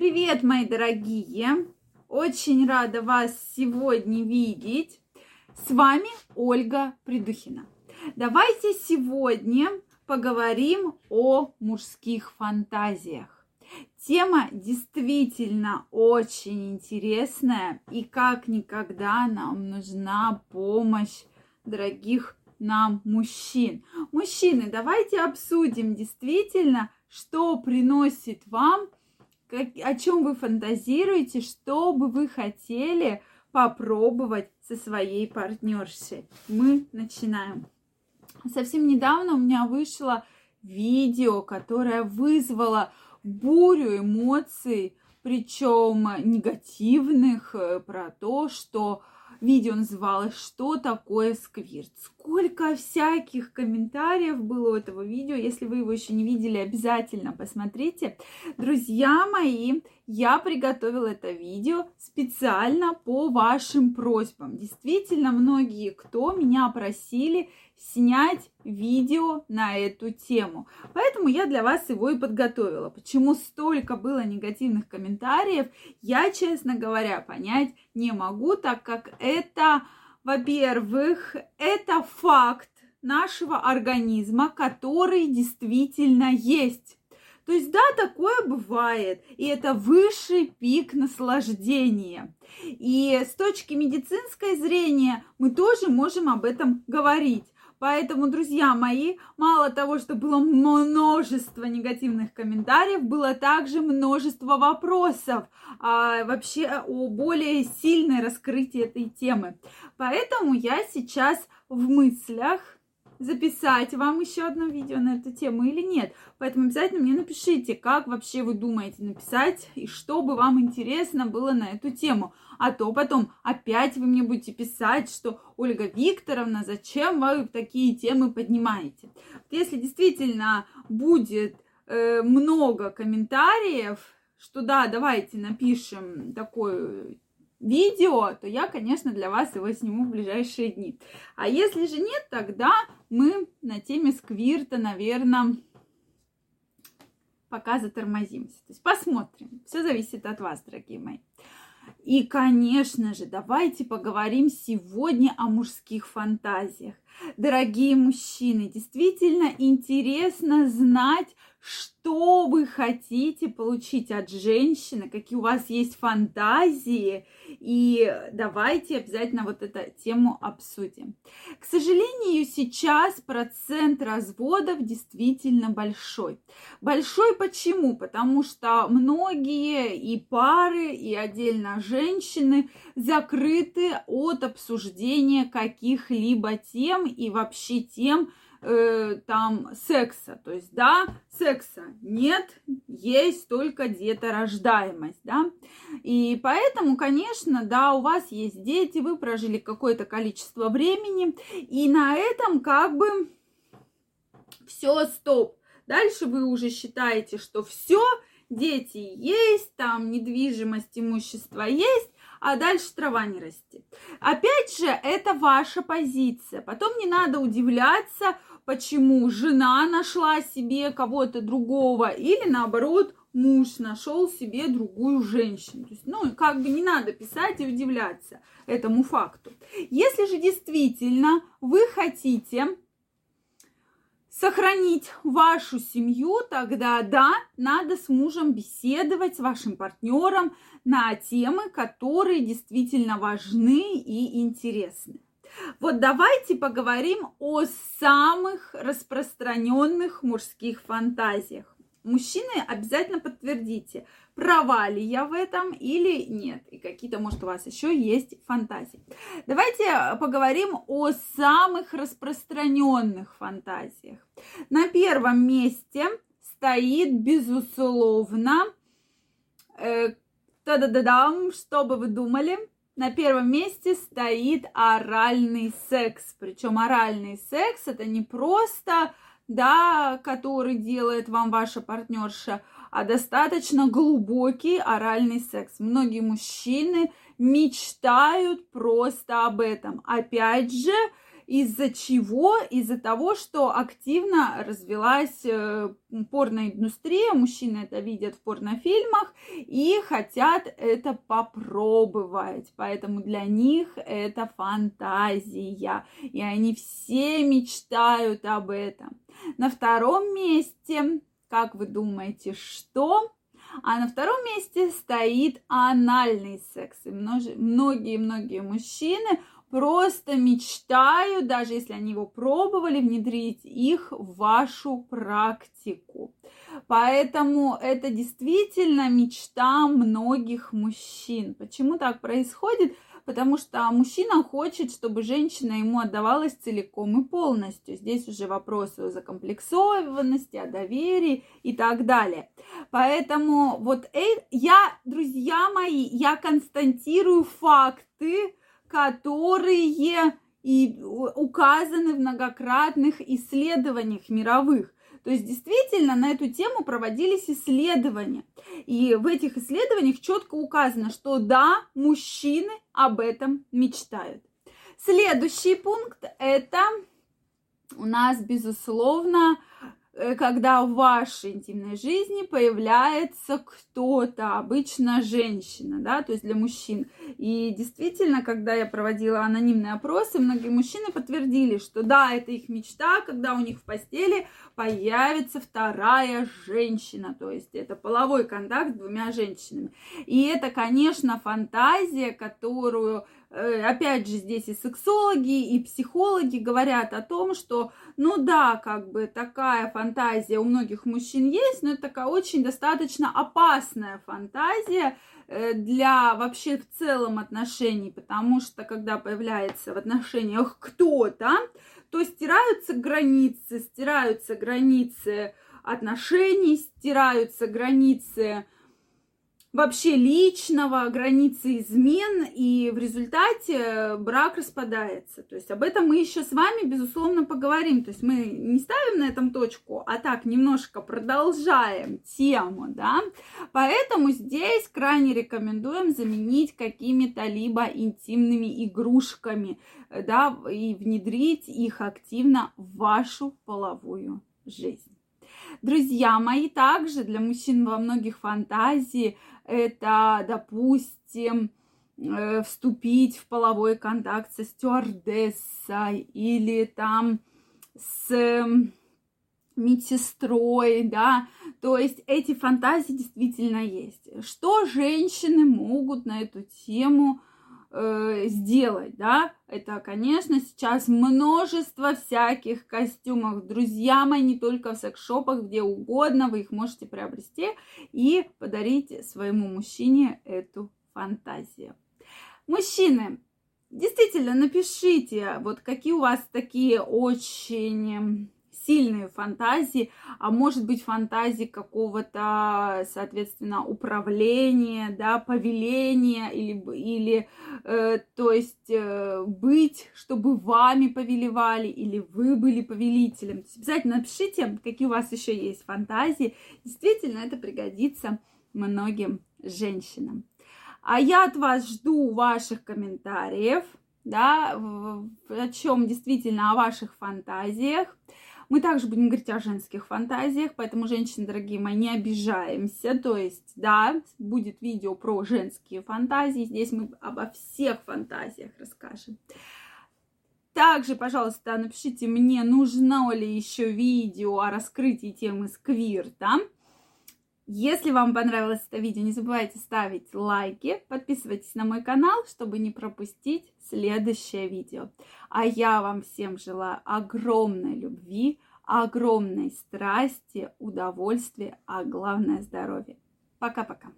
Привет, мои дорогие! Очень рада вас сегодня видеть. С вами Ольга Придухина. Давайте сегодня поговорим о мужских фантазиях. Тема действительно очень интересная, и как никогда нам нужна помощь дорогих нам мужчин. Мужчины, давайте обсудим действительно, что приносит вам, как, о чем вы фантазируете, что бы вы хотели попробовать со своей партнершей. Мы начинаем. Совсем недавно у меня вышло видео, которое вызвало бурю эмоций, причем негативных, э, про то, что видео называлось «Что такое сквирт?». Сколько всяких комментариев было у этого видео. Если вы его еще не видели, обязательно посмотрите. Друзья мои, я приготовила это видео специально по вашим просьбам. Действительно, многие, кто меня просили снять видео на эту тему. Поэтому я для вас его и подготовила. Почему столько было негативных комментариев, я, честно говоря, понять не могу, так как это, во-первых, это факт нашего организма, который действительно есть. То есть, да, такое бывает, и это высший пик наслаждения. И с точки медицинской зрения мы тоже можем об этом говорить. Поэтому, друзья мои, мало того, что было множество негативных комментариев, было также множество вопросов а, вообще о более сильной раскрытии этой темы. Поэтому я сейчас в мыслях записать вам еще одно видео на эту тему или нет. Поэтому обязательно мне напишите, как вообще вы думаете написать и что бы вам интересно было на эту тему. А то потом опять вы мне будете писать, что Ольга Викторовна, зачем вы такие темы поднимаете. Если действительно будет э, много комментариев, что да, давайте напишем такой видео, то я, конечно, для вас его сниму в ближайшие дни. А если же нет, тогда мы на теме сквирта, наверное, пока затормозимся. То есть посмотрим. Все зависит от вас, дорогие мои. И, конечно же, давайте поговорим сегодня о мужских фантазиях. Дорогие мужчины, действительно интересно знать, что вы хотите получить от женщины, какие у вас есть фантазии, и давайте обязательно вот эту тему обсудим. К сожалению, сейчас процент разводов действительно большой. Большой почему? Потому что многие и пары, и отдельно женщины закрыты от обсуждения каких-либо тем и вообще тем, э, там секса. То есть, да, секса нет, есть только деторождаемость, да. И поэтому, конечно, да, у вас есть дети, вы прожили какое-то количество времени, и на этом как бы все, стоп. Дальше вы уже считаете, что все, дети есть, там недвижимость, имущество есть, а дальше трава не растет. Опять же, это ваша позиция. Потом не надо удивляться, почему жена нашла себе кого-то другого или наоборот муж нашел себе другую женщину. То есть, ну, как бы не надо писать и удивляться этому факту. Если же действительно вы хотите сохранить вашу семью, тогда да, надо с мужем беседовать, с вашим партнером на темы, которые действительно важны и интересны. Вот давайте поговорим о самых распространенных мужских фантазиях. Мужчины, обязательно подтвердите, права ли я в этом или нет. И какие-то, может, у вас еще есть фантазии. Давайте поговорим о самых распространенных фантазиях. На первом месте стоит, безусловно, э, та-да-да-дам, что бы вы думали, на первом месте стоит оральный секс. Причем оральный секс это не просто, да, который делает вам ваша партнерша, а достаточно глубокий оральный секс. Многие мужчины мечтают просто об этом. Опять же, Из-за чего? Из-за того, что активно развилась э, порноиндустрия, мужчины это видят в порнофильмах и хотят это попробовать. Поэтому для них это фантазия, и они все мечтают об этом. На втором месте, как вы думаете, что? А на втором месте стоит анальный секс. Многие-многие мужчины просто мечтаю, даже если они его пробовали, внедрить их в вашу практику. Поэтому это действительно мечта многих мужчин. Почему так происходит? Потому что мужчина хочет, чтобы женщина ему отдавалась целиком и полностью. Здесь уже вопросы о закомплексованности, о доверии и так далее. Поэтому вот я, друзья мои, я констатирую факты, которые и указаны в многократных исследованиях мировых. То есть действительно на эту тему проводились исследования. И в этих исследованиях четко указано, что да, мужчины об этом мечтают. Следующий пункт это у нас, безусловно, когда в вашей интимной жизни появляется кто-то, обычно женщина, да, то есть для мужчин. И действительно, когда я проводила анонимные опросы, многие мужчины подтвердили, что да, это их мечта, когда у них в постели появится вторая женщина, то есть это половой контакт с двумя женщинами. И это, конечно, фантазия, которую Э, опять же, здесь и сексологи, и психологи говорят о том, что, ну да, как бы такая фантазия у многих мужчин есть, но это такая очень достаточно опасная фантазия э, для вообще в целом отношений, потому что когда появляется в отношениях кто-то, то стираются границы, стираются границы отношений, стираются границы вообще личного, границы измен, и в результате брак распадается. То есть об этом мы еще с вами, безусловно, поговорим. То есть мы не ставим на этом точку, а так немножко продолжаем тему, да. Поэтому здесь крайне рекомендуем заменить какими-то либо интимными игрушками, да, и внедрить их активно в вашу половую жизнь. Друзья мои, также для мужчин во многих фантазии это, допустим, э, вступить в половой контакт со стюардессой или там с медсестрой, да, то есть эти фантазии действительно есть. Что женщины могут на эту тему э, сделать, да? Это, конечно, сейчас множество всяких костюмов. Друзья мои, не только в секс-шопах, где угодно, вы их можете приобрести и подарить своему мужчине эту фантазию. Мужчины, действительно, напишите, вот какие у вас такие очень сильные фантазии, а может быть фантазии какого-то, соответственно, управления, да, повеления или, или э, то есть э, быть, чтобы вами повелевали или вы были повелителем. обязательно напишите, какие у вас еще есть фантазии. Действительно, это пригодится многим женщинам. А я от вас жду ваших комментариев, да, о чем действительно о ваших фантазиях. Мы также будем говорить о женских фантазиях, поэтому, женщины, дорогие мои, не обижаемся. То есть, да, будет видео про женские фантазии. Здесь мы обо всех фантазиях расскажем. Также, пожалуйста, напишите мне, нужно ли еще видео о раскрытии темы сквирта. Если вам понравилось это видео, не забывайте ставить лайки, подписывайтесь на мой канал, чтобы не пропустить следующее видео. А я вам всем желаю огромной любви, огромной страсти, удовольствия, а главное здоровья. Пока-пока.